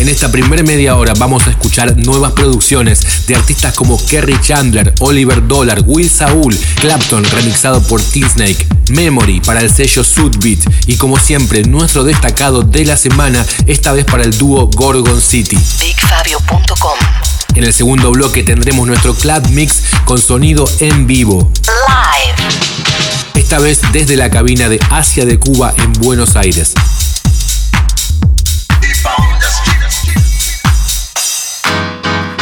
En esta primera media hora vamos a escuchar nuevas producciones de artistas como Kerry Chandler, Oliver Dollar, Will Saul, Clapton remixado por T-Snake, Memory para el sello Sudbeat y como siempre nuestro destacado de la semana, esta vez para el dúo Gorgon City. BigFabio.com En el segundo bloque tendremos nuestro Club Mix con sonido en vivo. Live. Esta vez desde la cabina de Asia de Cuba en Buenos Aires.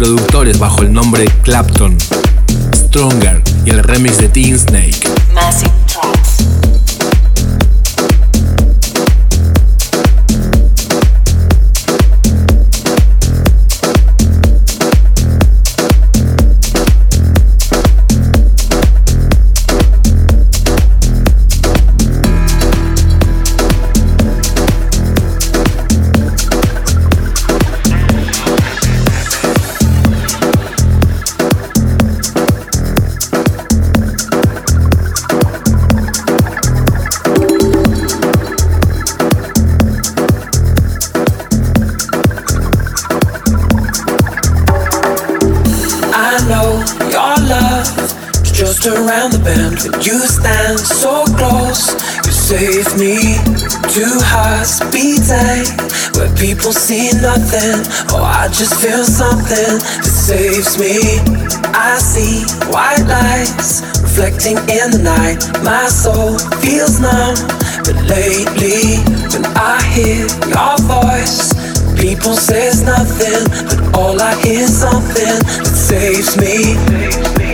Productores bajo el nombre Clapton, Stronger y el remix de Teen Snake. People see nothing. Oh, I just feel something that saves me. I see white lights reflecting in the night. My soul feels numb, but lately when I hear your voice, people says nothing, but all I hear is something that saves me.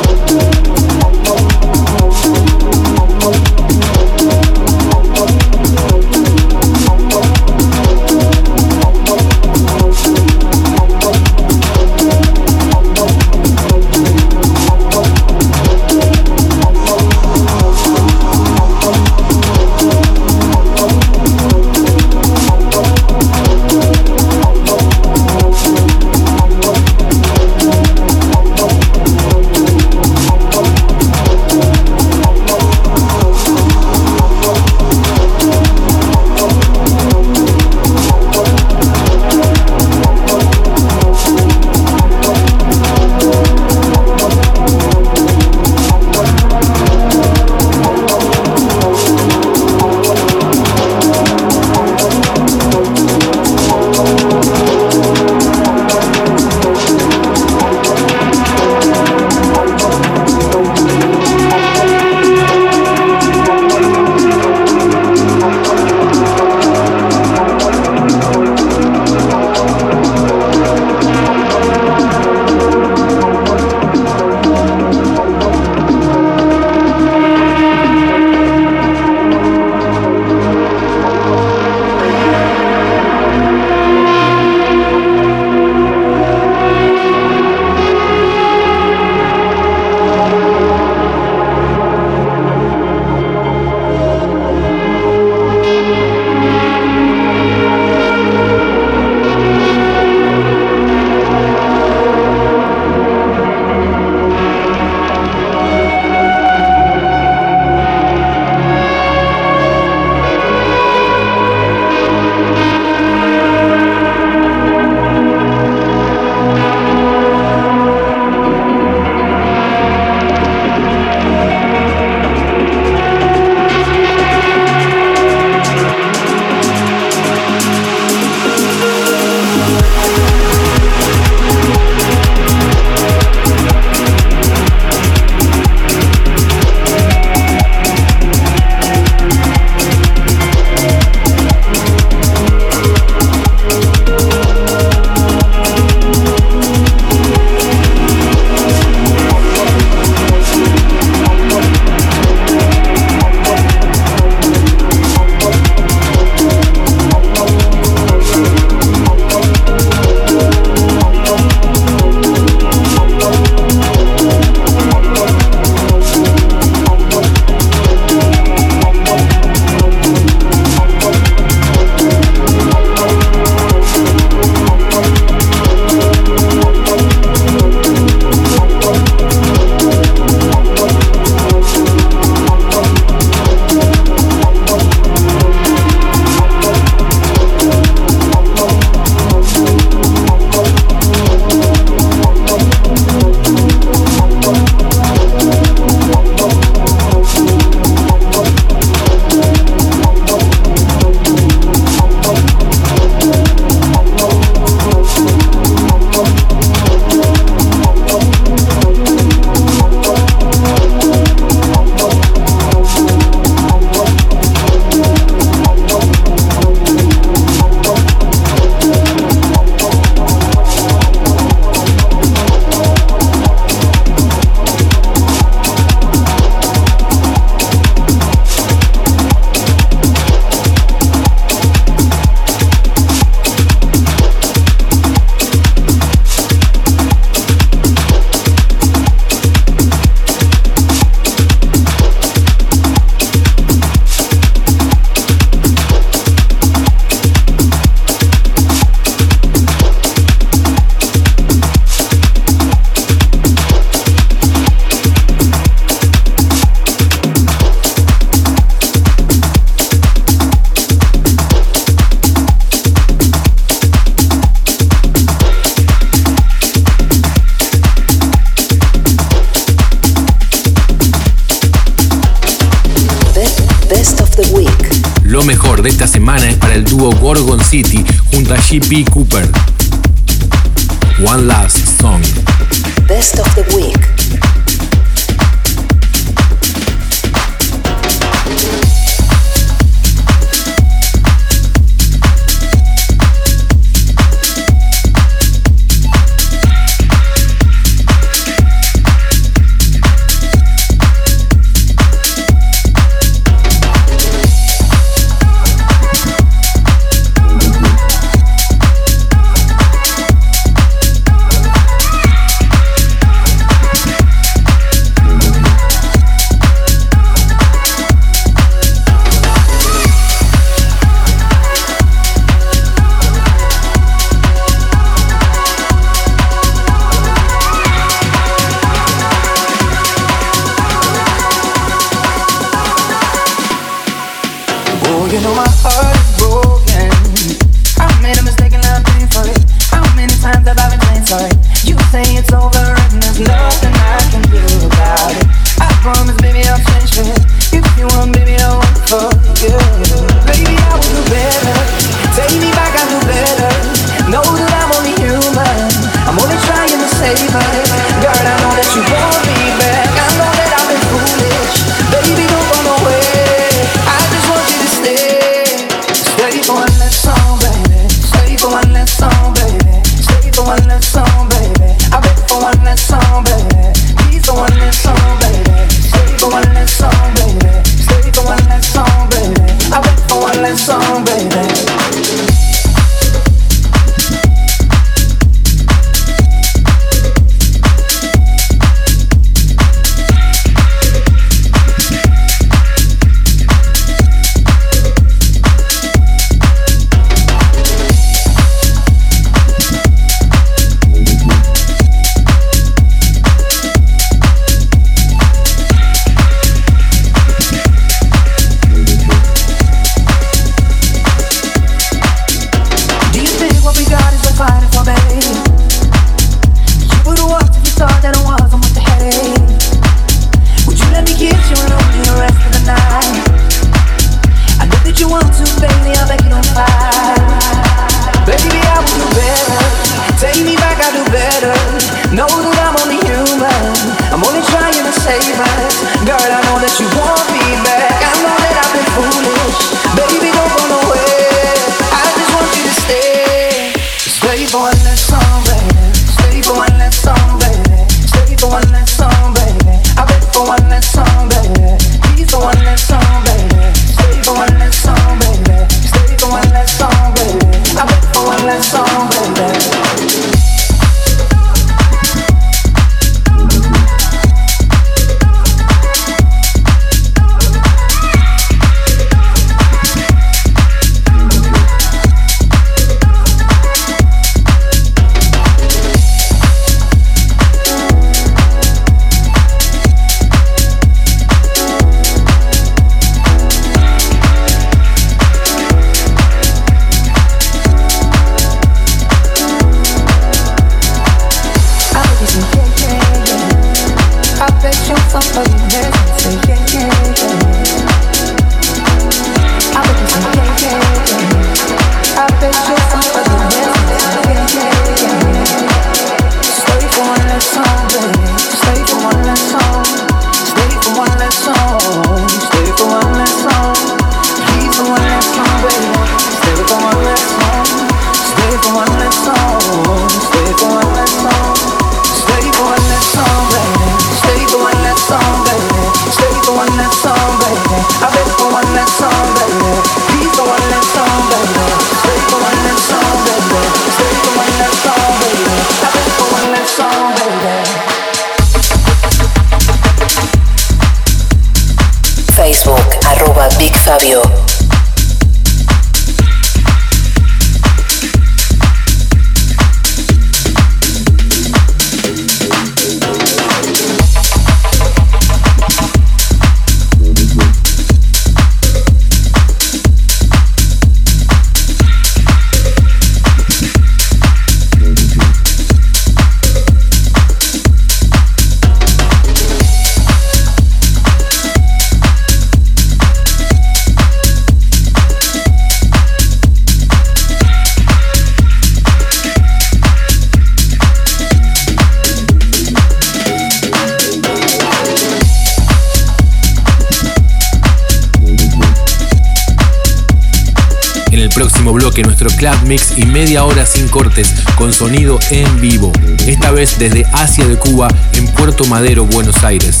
Nuestro Club Mix y media hora sin cortes con sonido en vivo. Esta vez desde Asia de Cuba en Puerto Madero, Buenos Aires.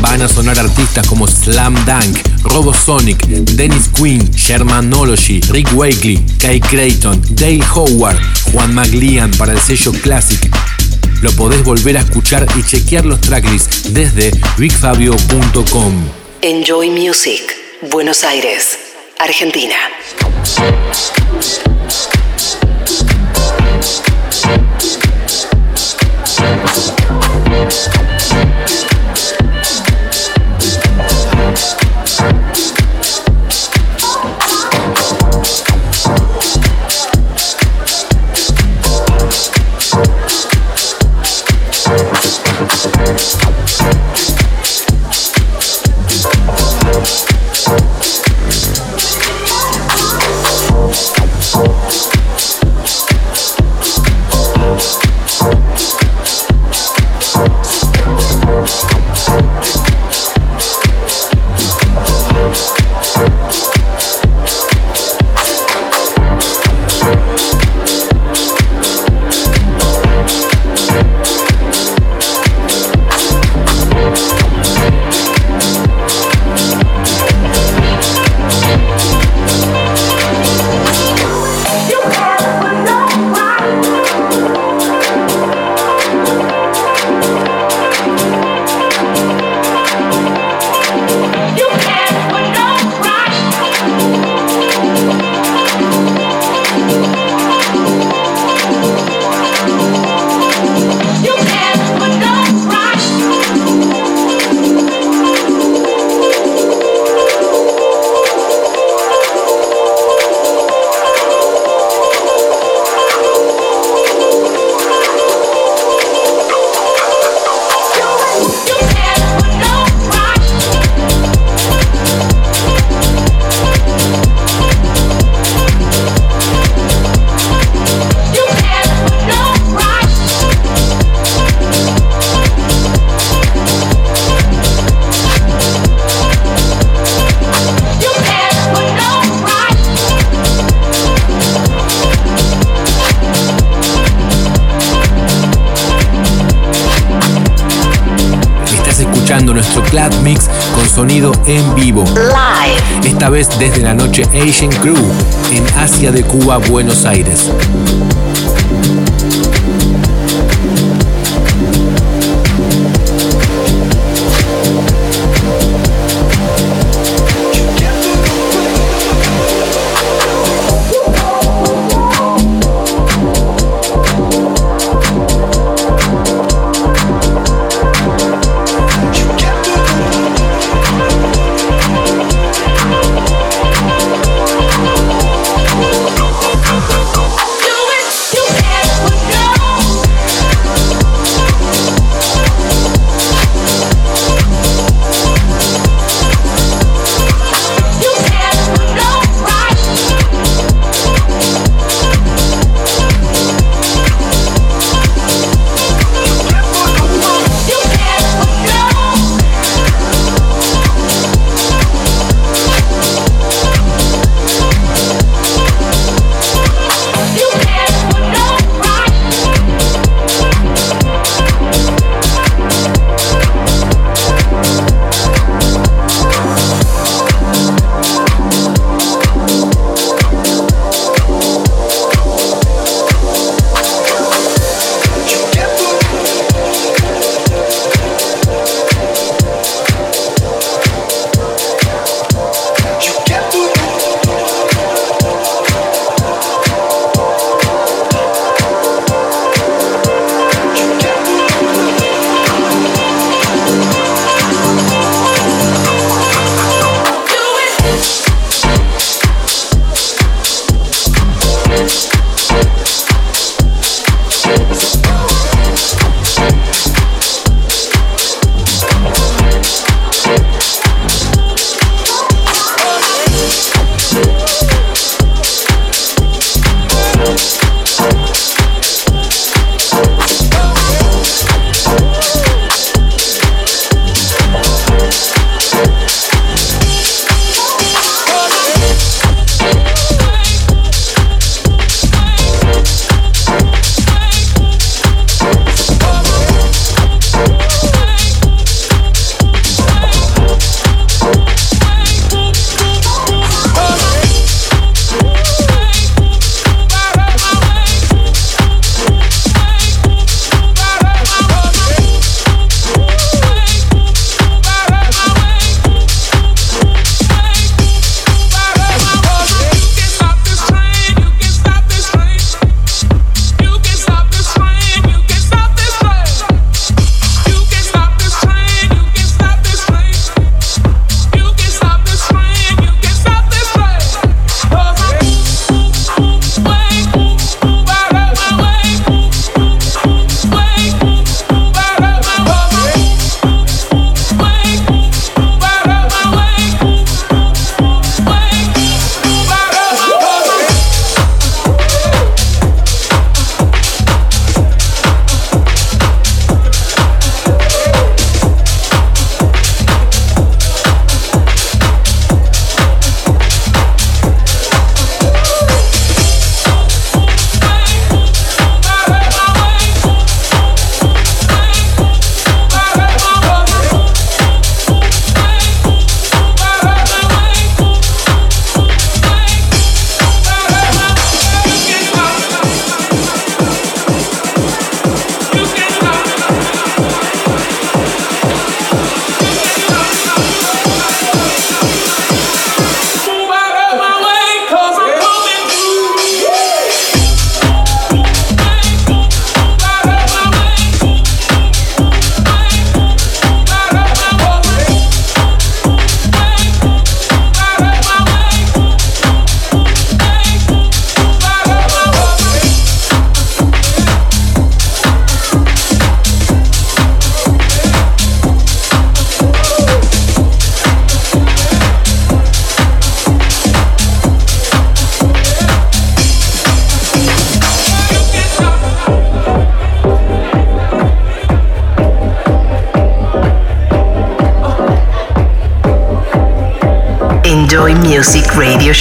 Van a sonar artistas como Slam Dunk, Robosonic, Dennis Quinn, Shermanology, Rick Wakely, Kai Creighton, Dale Howard, Juan McLean para el sello Classic. Lo podés volver a escuchar y chequear los tracklists desde bigfabio.com. Enjoy Music, Buenos Aires, Argentina. Sonido en vivo. Live. Esta vez desde la noche Asian Crew en Asia de Cuba, Buenos Aires.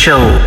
Show.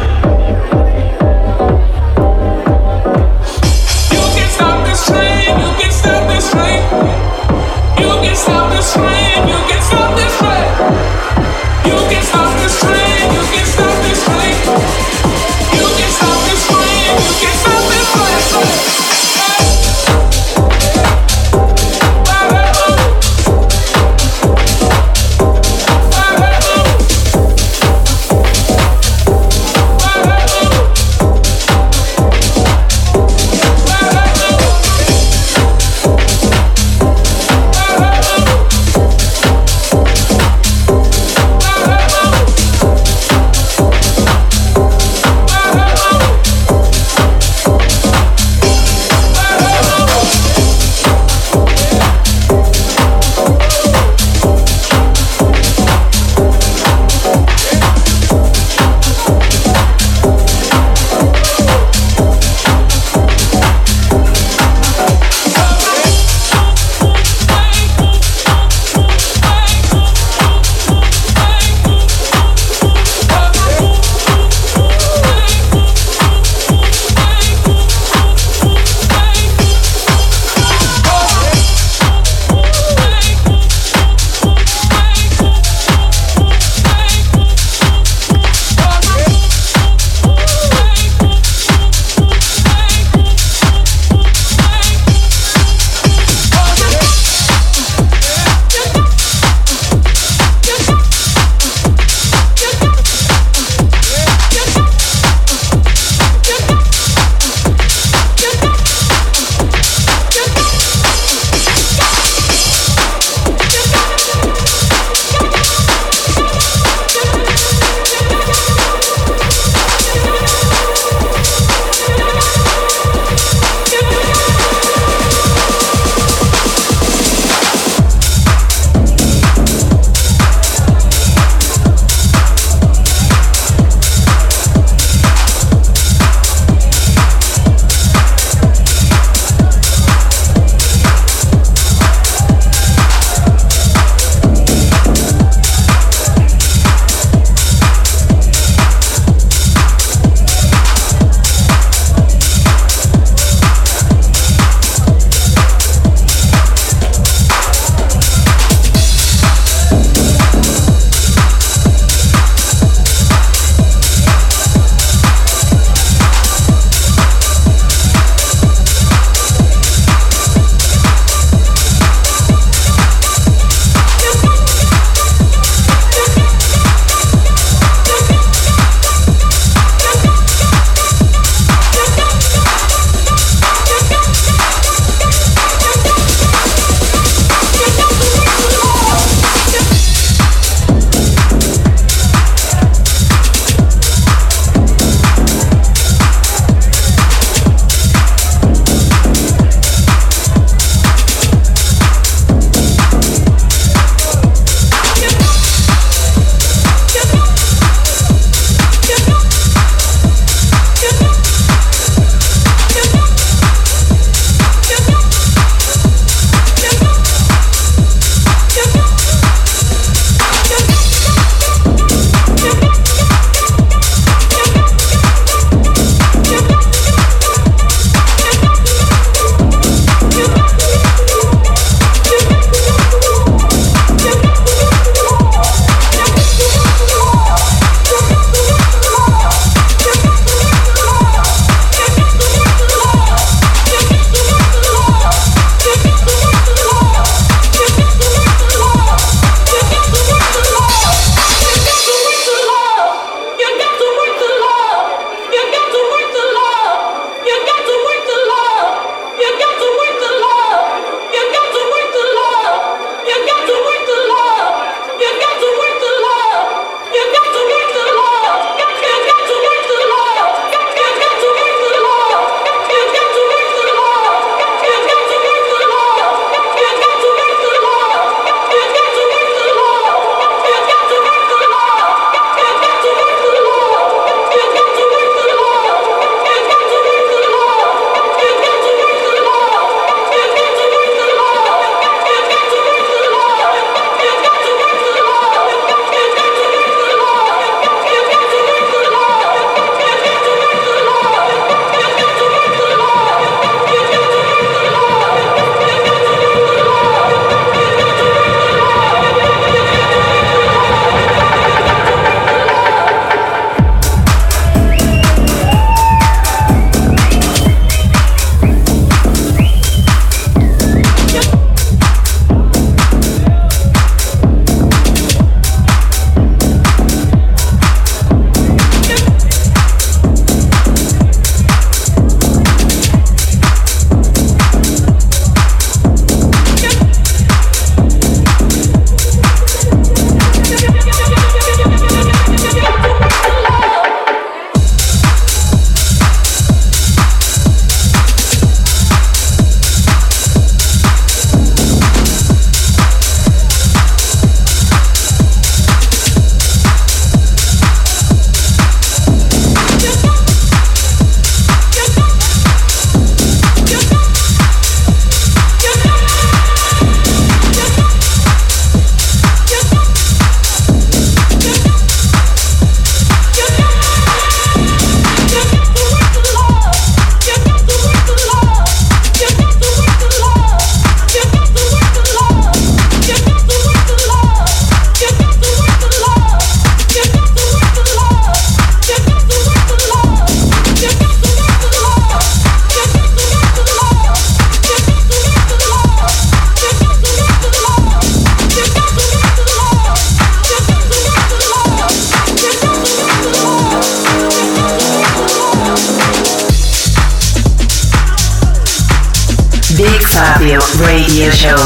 Radio show.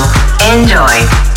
Enjoy.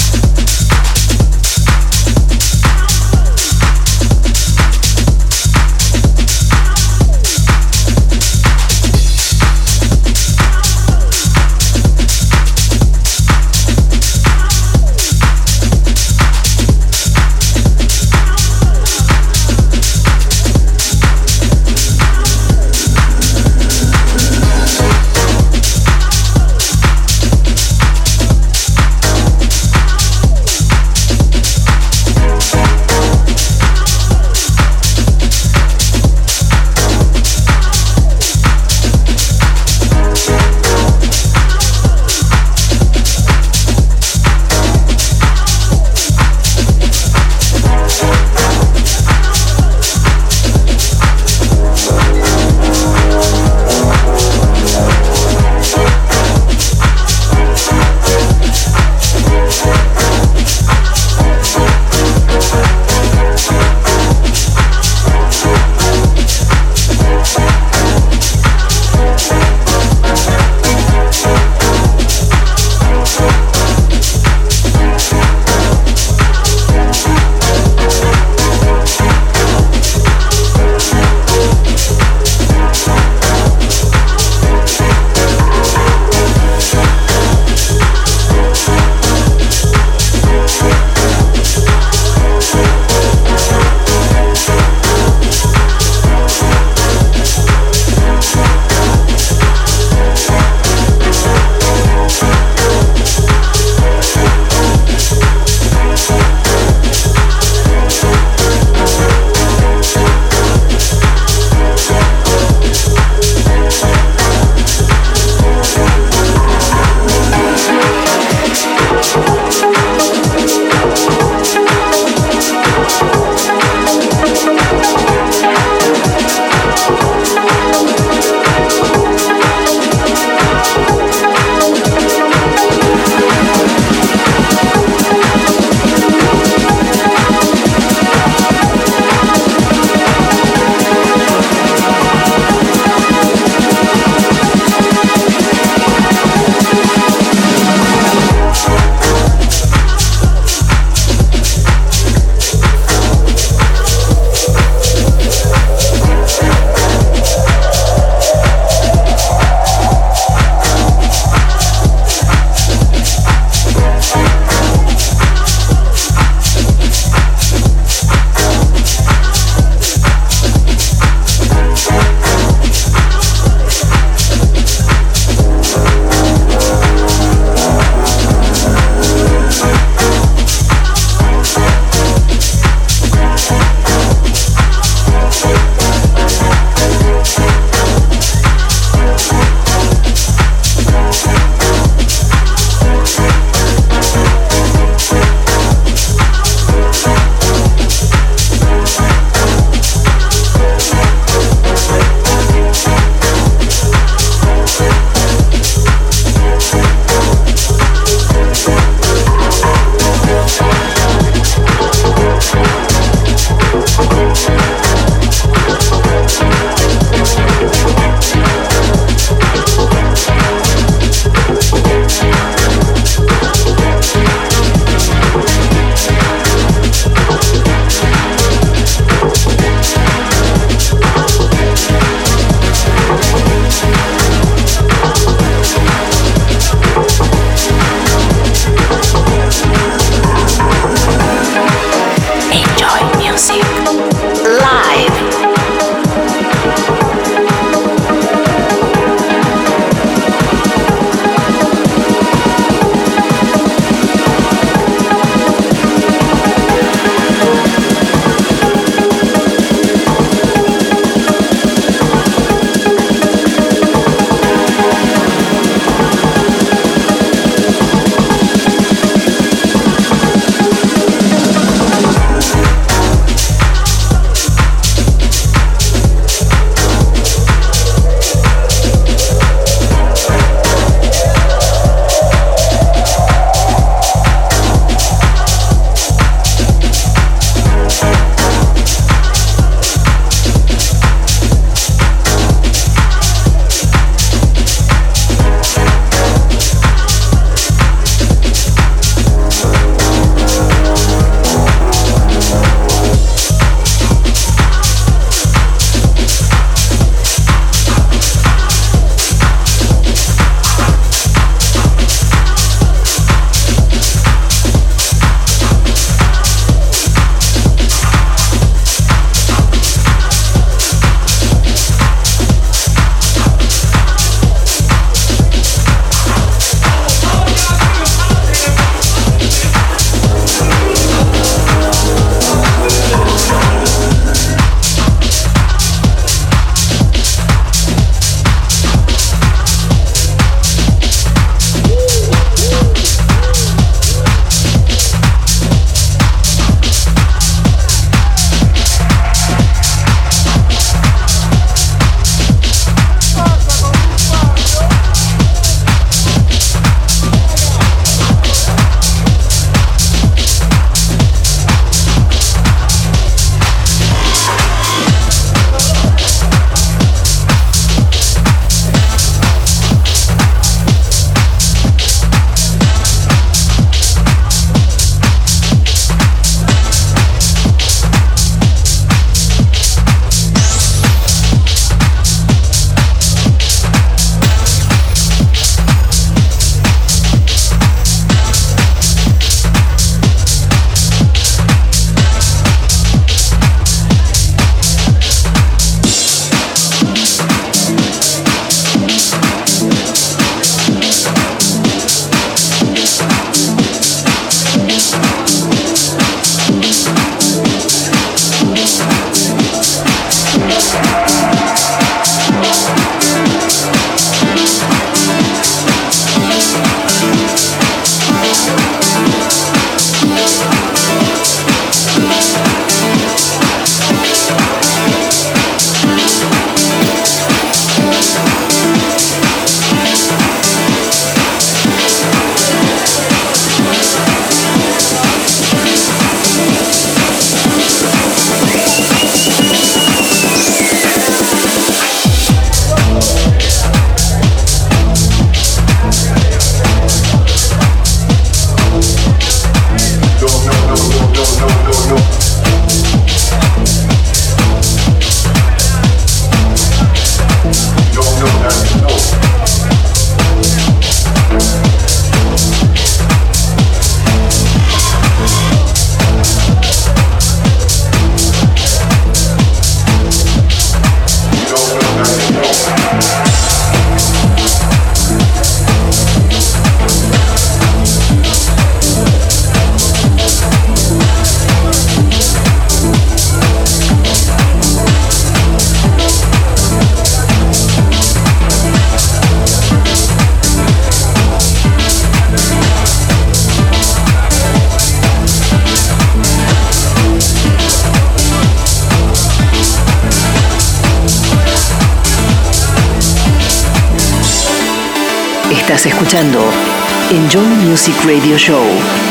Radio Show.